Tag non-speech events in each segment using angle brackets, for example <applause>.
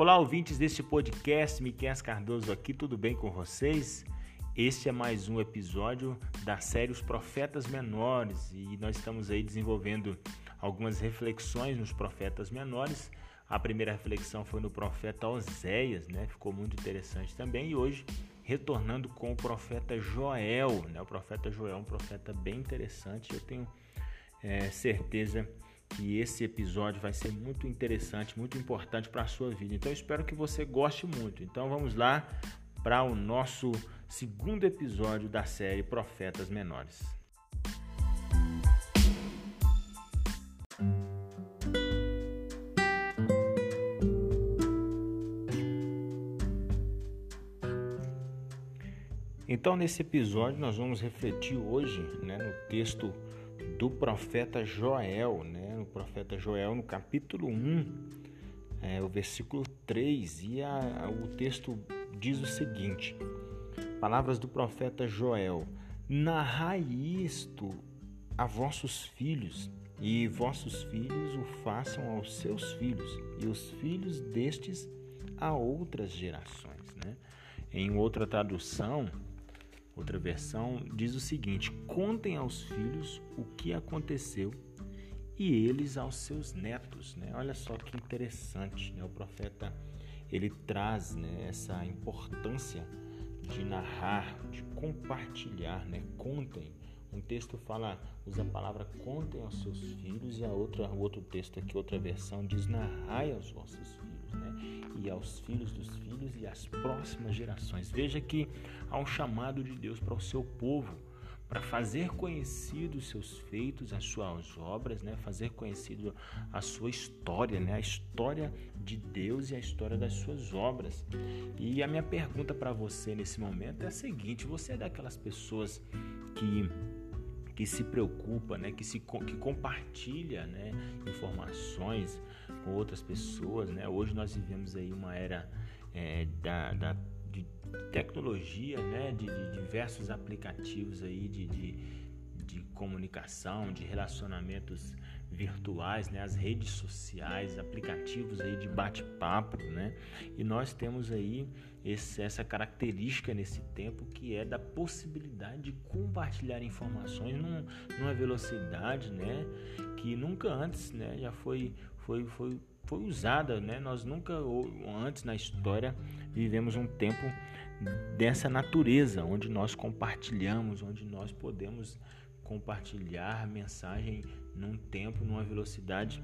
Olá, ouvintes deste podcast, Miquel Cardoso aqui, tudo bem com vocês? Este é mais um episódio da série Os Profetas Menores e nós estamos aí desenvolvendo algumas reflexões nos profetas menores. A primeira reflexão foi no profeta Oséias, né? Ficou muito interessante também. E hoje, retornando com o profeta Joel, né? O profeta Joel é um profeta bem interessante. Eu tenho é, certeza que que esse episódio vai ser muito interessante, muito importante para a sua vida. Então espero que você goste muito. Então vamos lá para o nosso segundo episódio da série Profetas Menores. Então, nesse episódio, nós vamos refletir hoje né, no texto do profeta Joel, né? Profeta Joel, no capítulo 1, é, o versículo 3, e a, o texto diz o seguinte: Palavras do profeta Joel: Narrai isto a vossos filhos, e vossos filhos o façam aos seus filhos, e os filhos destes a outras gerações. Né? Em outra tradução, outra versão, diz o seguinte: Contem aos filhos o que aconteceu e eles aos seus netos. Né? Olha só que interessante, né? o profeta ele traz né, essa importância de narrar, de compartilhar, né? contem. Um texto fala, usa a palavra contem aos seus filhos e a outra, o outro texto aqui, outra versão diz narrai aos vossos filhos, né? E aos filhos dos filhos e às próximas gerações. Veja que há um chamado de Deus para o seu povo para fazer conhecido os seus feitos, as suas obras, né? fazer conhecido a sua história, né? a história de Deus e a história das suas obras. E a minha pergunta para você nesse momento é a seguinte: você é daquelas pessoas que que se preocupa, né, que se que compartilha, né, informações com outras pessoas, né? Hoje nós vivemos aí uma era é, da, da de tecnologia, né, de, de diversos aplicativos aí de, de, de, comunicação, de relacionamentos virtuais, né, as redes sociais, aplicativos aí de bate-papo, né, e nós temos aí esse, essa característica nesse tempo que é da possibilidade de compartilhar informações num, numa velocidade, né, que nunca antes, né, já foi foi foi foi usada, né? Nós nunca antes na história vivemos um tempo dessa natureza, onde nós compartilhamos, onde nós podemos compartilhar mensagem num tempo, numa velocidade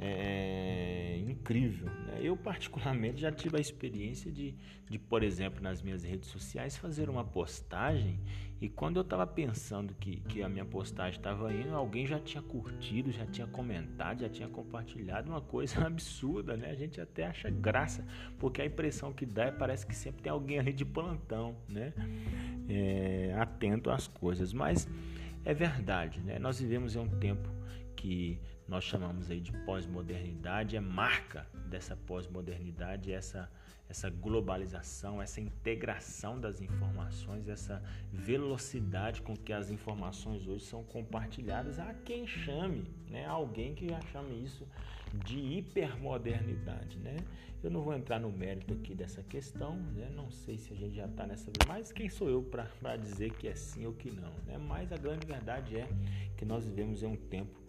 é, incrível. Né? Eu, particularmente, já tive a experiência de, de, por exemplo, nas minhas redes sociais, fazer uma postagem e quando eu estava pensando que, que a minha postagem estava indo, alguém já tinha curtido, já tinha comentado, já tinha compartilhado uma coisa <laughs> absurda, né? A gente até acha graça, porque a impressão que dá é parece que sempre tem alguém ali de plantão, né? É, atento às coisas, mas é verdade, né? Nós vivemos em um tempo que nós chamamos aí de pós-modernidade, é marca dessa pós-modernidade, essa, essa globalização, essa integração das informações, essa velocidade com que as informações hoje são compartilhadas a quem chame, né? Alguém que já chame isso de hipermodernidade, né? Eu não vou entrar no mérito aqui dessa questão, né? Não sei se a gente já está nessa, mas quem sou eu para dizer que é sim ou que não, né? Mas a grande verdade é que nós vivemos em um tempo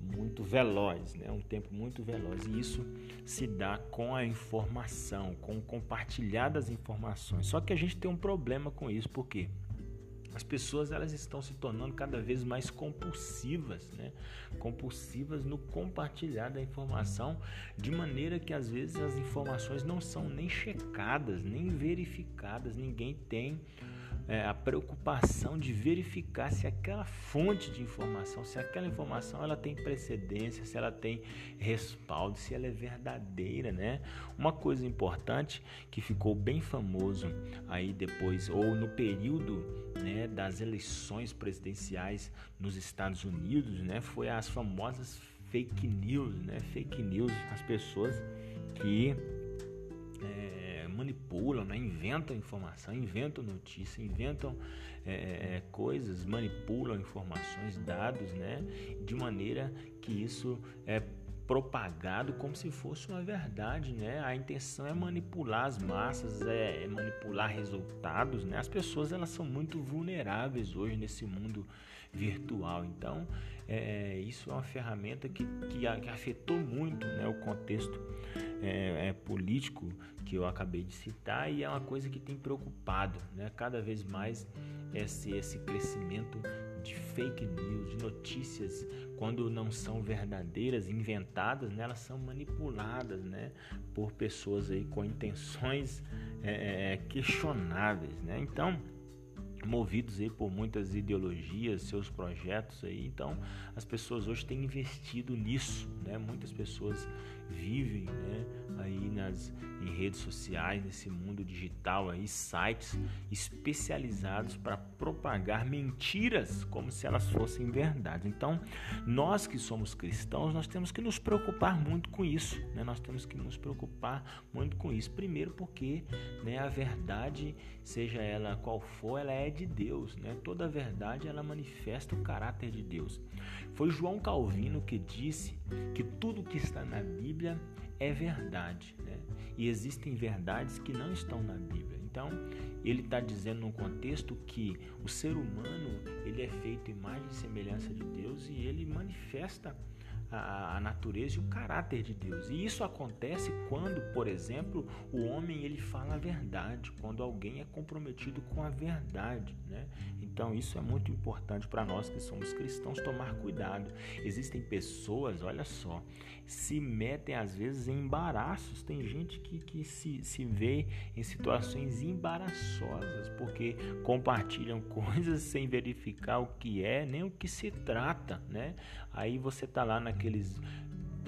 muito veloz, né? um tempo muito veloz. E isso se dá com a informação, com compartilhar das informações. Só que a gente tem um problema com isso, por quê? As pessoas elas estão se tornando cada vez mais compulsivas, né? Compulsivas no compartilhar da informação, de maneira que às vezes as informações não são nem checadas, nem verificadas, ninguém tem é, a preocupação de verificar se aquela fonte de informação, se aquela informação ela tem precedência, se ela tem respaldo, se ela é verdadeira, né? Uma coisa importante que ficou bem famoso aí depois ou no período né, das eleições presidenciais nos Estados Unidos, né, foi as famosas fake news, né? Fake news, as pessoas que manipulam, né? inventam informação, inventam notícia, inventam é, é, é, coisas, manipulam informações, dados, né? de maneira que isso é, propagado como se fosse uma verdade, né? A intenção é manipular as massas, é, é manipular resultados, né? As pessoas elas são muito vulneráveis hoje nesse mundo virtual, então é, isso é uma ferramenta que, que, que afetou muito, né? O contexto é, é, político que eu acabei de citar e é uma coisa que tem preocupado, né? Cada vez mais esse esse crescimento de fake news, de notícias quando não são verdadeiras, inventadas, né, elas são manipuladas, né, por pessoas aí com intenções é, é questionáveis, né? Então movidos aí por muitas ideologias, seus projetos aí. Então, as pessoas hoje têm investido nisso, né? Muitas pessoas vivem, né, aí nas em redes sociais, nesse mundo digital aí, sites especializados para propagar mentiras como se elas fossem verdade. Então, nós que somos cristãos, nós temos que nos preocupar muito com isso, né? Nós temos que nos preocupar muito com isso. Primeiro porque, né, a verdade, seja ela qual for, ela é de Deus, né? Toda a verdade ela manifesta o caráter de Deus. Foi João Calvino que disse que tudo que está na Bíblia é verdade, né? E existem verdades que não estão na Bíblia. Então, ele está dizendo no contexto que o ser humano ele é feito imagem e semelhança de Deus e ele manifesta a, a, natureza e o caráter de Deus. E isso acontece quando, por exemplo, o homem ele fala a verdade, quando alguém é comprometido com a verdade, né? Então isso é muito importante para nós que somos cristãos tomar cuidado. Existem pessoas, olha só, se metem às vezes em embaraços. Tem gente que, que se, se vê em situações embaraçosas porque compartilham <laughs> coisas sem verificar o que é nem o que se trata, né? Aí você tá lá na aqueles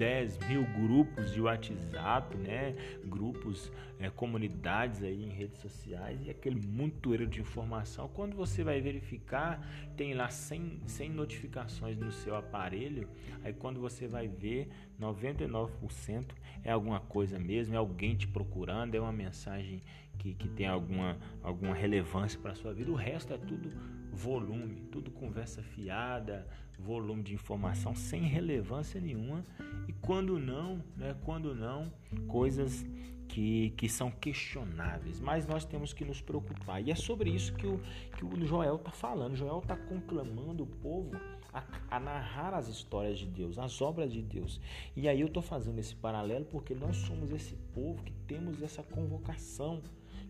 10 mil grupos de WhatsApp, né? Grupos, é, comunidades aí em redes sociais e aquele montoeiro de informação. Quando você vai verificar, tem lá 100, 100 notificações no seu aparelho. Aí quando você vai ver, 99% é alguma coisa mesmo, é alguém te procurando, é uma mensagem que, que tem alguma, alguma relevância para a sua vida. O resto é tudo volume, tudo conversa fiada, volume de informação sem relevância nenhuma e quando não, né, quando não, coisas que, que são questionáveis, mas nós temos que nos preocupar. E é sobre isso que o, que o Joel está falando. Joel está conclamando o povo a, a, narrar as histórias de Deus, as obras de Deus. E aí eu estou fazendo esse paralelo porque nós somos esse povo que temos essa convocação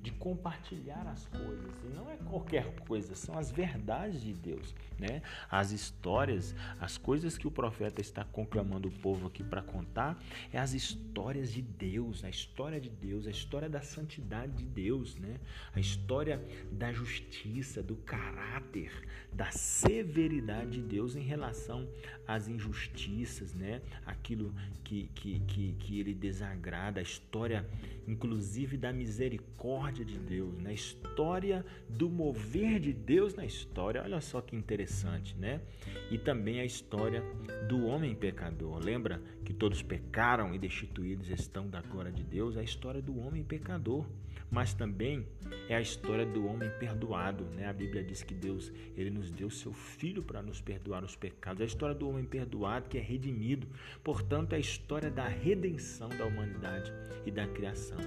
de compartilhar as coisas. E não é qualquer coisa, são as verdades de Deus, né? As histórias, as coisas que o profeta está conclamando o povo aqui para contar, é as histórias de Deus, a história de Deus, a história da santidade de Deus, né? A história da justiça, do caráter, da severidade de Deus em relação às injustiças, né? Aquilo que, que, que, que ele desagrada, a história, inclusive, da misericórdia misericórdia de Deus, na história do mover de Deus na história. Olha só que interessante, né? E também a história do homem pecador. Lembra que todos pecaram e destituídos estão da glória de Deus? A história do homem pecador, mas também é a história do homem perdoado, né? A Bíblia diz que Deus, ele nos deu seu filho para nos perdoar os pecados. É a história do homem perdoado que é redimido. Portanto, é a história da redenção da humanidade e da criação.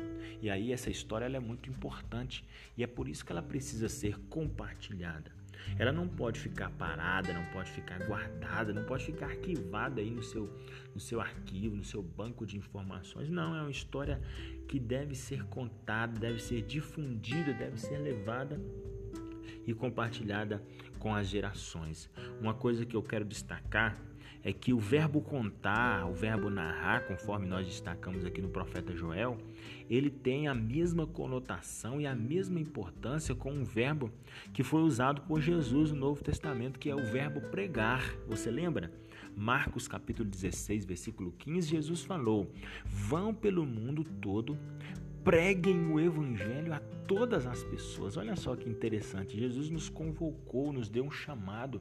E aí essa história é muito importante e é por isso que ela precisa ser compartilhada. Ela não pode ficar parada, não pode ficar guardada, não pode ficar arquivada aí no seu, no seu arquivo, no seu banco de informações. Não, é uma história que deve ser contada, deve ser difundida, deve ser levada e compartilhada com as gerações. Uma coisa que eu quero destacar é que o verbo contar, o verbo narrar, conforme nós destacamos aqui no profeta Joel, ele tem a mesma conotação e a mesma importância com um verbo que foi usado por Jesus no Novo Testamento, que é o verbo pregar. Você lembra? Marcos capítulo 16, versículo 15, Jesus falou: "Vão pelo mundo todo preguem o evangelho a todas as pessoas. Olha só que interessante. Jesus nos convocou, nos deu um chamado.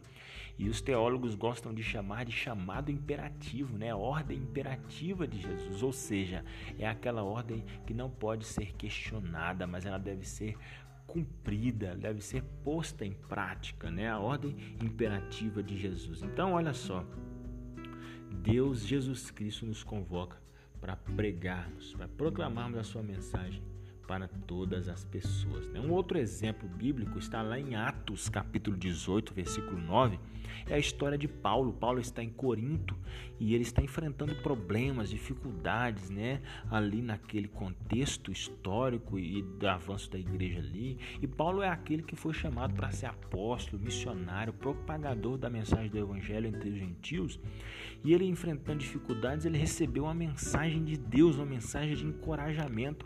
E os teólogos gostam de chamar de chamado imperativo, né? A ordem imperativa de Jesus, ou seja, é aquela ordem que não pode ser questionada, mas ela deve ser cumprida, deve ser posta em prática, né? A ordem imperativa de Jesus. Então, olha só, Deus, Jesus Cristo, nos convoca para pregarmos, para proclamarmos a sua mensagem para todas as pessoas. Né? Um outro exemplo bíblico está lá em Atos, capítulo 18, versículo 9. É a história de Paulo. Paulo está em Corinto e ele está enfrentando problemas, dificuldades, né? Ali naquele contexto histórico e do avanço da igreja ali. E Paulo é aquele que foi chamado para ser apóstolo, missionário, propagador da mensagem do evangelho entre os gentios. E ele enfrentando dificuldades, ele recebeu uma mensagem de Deus, uma mensagem de encorajamento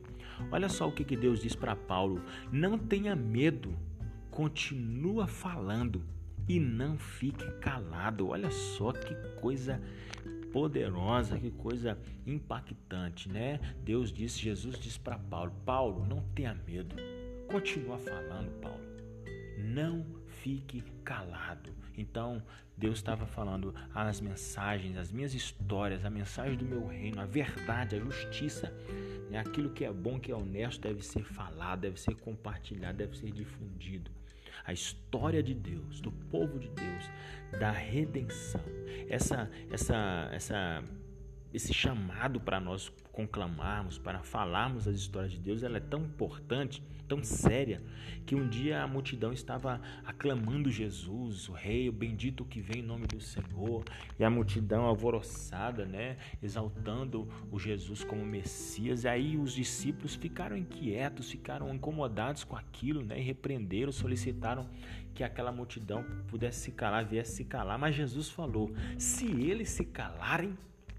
Olha só o que, que Deus diz para Paulo: não tenha medo, continua falando e não fique calado. Olha só que coisa poderosa, que coisa impactante, né? Deus disse, Jesus disse para Paulo: Paulo, não tenha medo, continua falando, Paulo. Não fique calado. Então, Deus estava falando as mensagens, as minhas histórias, a mensagem do meu reino, a verdade, a justiça, né? aquilo que é bom, que é honesto, deve ser falado, deve ser compartilhado, deve ser difundido. A história de Deus, do povo de Deus, da redenção, essa, essa, essa esse chamado para nós conclamarmos, para falarmos as histórias de Deus, ela é tão importante, tão séria, que um dia a multidão estava aclamando Jesus, o rei, o bendito que vem em nome do Senhor, e a multidão alvoroçada, né, exaltando o Jesus como Messias. E aí os discípulos ficaram inquietos, ficaram incomodados com aquilo, né, e repreenderam, solicitaram que aquela multidão pudesse se calar, viesse se calar, mas Jesus falou: "Se eles se calarem,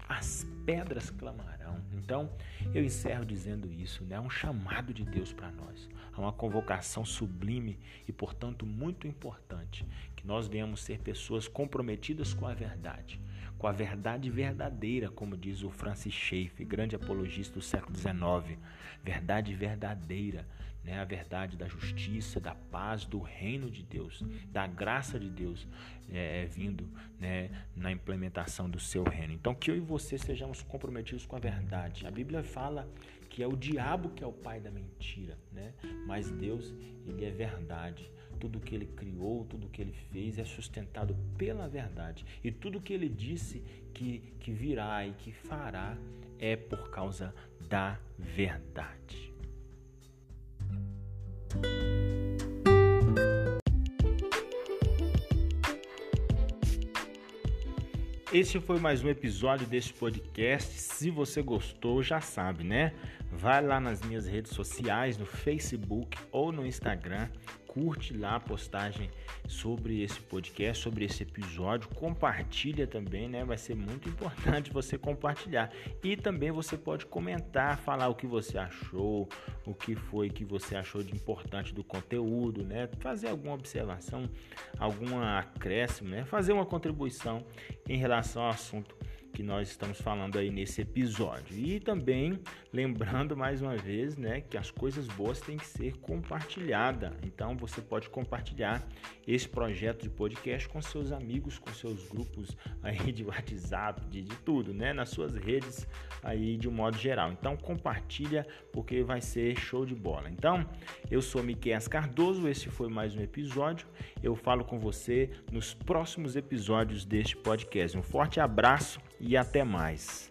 as pedras clamarão. Então, eu encerro dizendo isso, né? É um chamado de Deus para nós. É uma convocação sublime e, portanto, muito importante que nós venhamos ser pessoas comprometidas com a verdade, com a verdade verdadeira, como diz o Francis Schaeffer, grande apologista do século XIX. Verdade verdadeira, né? a verdade da justiça, da paz, do reino de Deus, da graça de Deus é, é, vindo né? na implementação do seu reino. Então, que eu e você sejamos comprometidos com a verdade. A Bíblia fala que é o diabo que é o pai da mentira, né? mas Deus, ele é verdade. Tudo que ele criou, tudo que ele fez é sustentado pela verdade. E tudo que ele disse que, que virá e que fará é por causa da verdade. Esse foi mais um episódio deste podcast. Se você gostou, já sabe, né? Vai lá nas minhas redes sociais, no Facebook ou no Instagram curte lá a postagem sobre esse podcast, sobre esse episódio, compartilha também, né? Vai ser muito importante <laughs> você compartilhar. E também você pode comentar, falar o que você achou, o que foi que você achou de importante do conteúdo, né? Fazer alguma observação, alguma acréscimo, né? Fazer uma contribuição em relação ao assunto que nós estamos falando aí nesse episódio. E também lembrando mais uma vez, né, que as coisas boas têm que ser compartilhadas. Então você pode compartilhar esse projeto de podcast com seus amigos, com seus grupos aí de WhatsApp, de, de tudo, né, nas suas redes aí de um modo geral. Então compartilha porque vai ser show de bola. Então, eu sou Miquel Cardoso, esse foi mais um episódio. Eu falo com você nos próximos episódios deste podcast. Um forte abraço e até mais.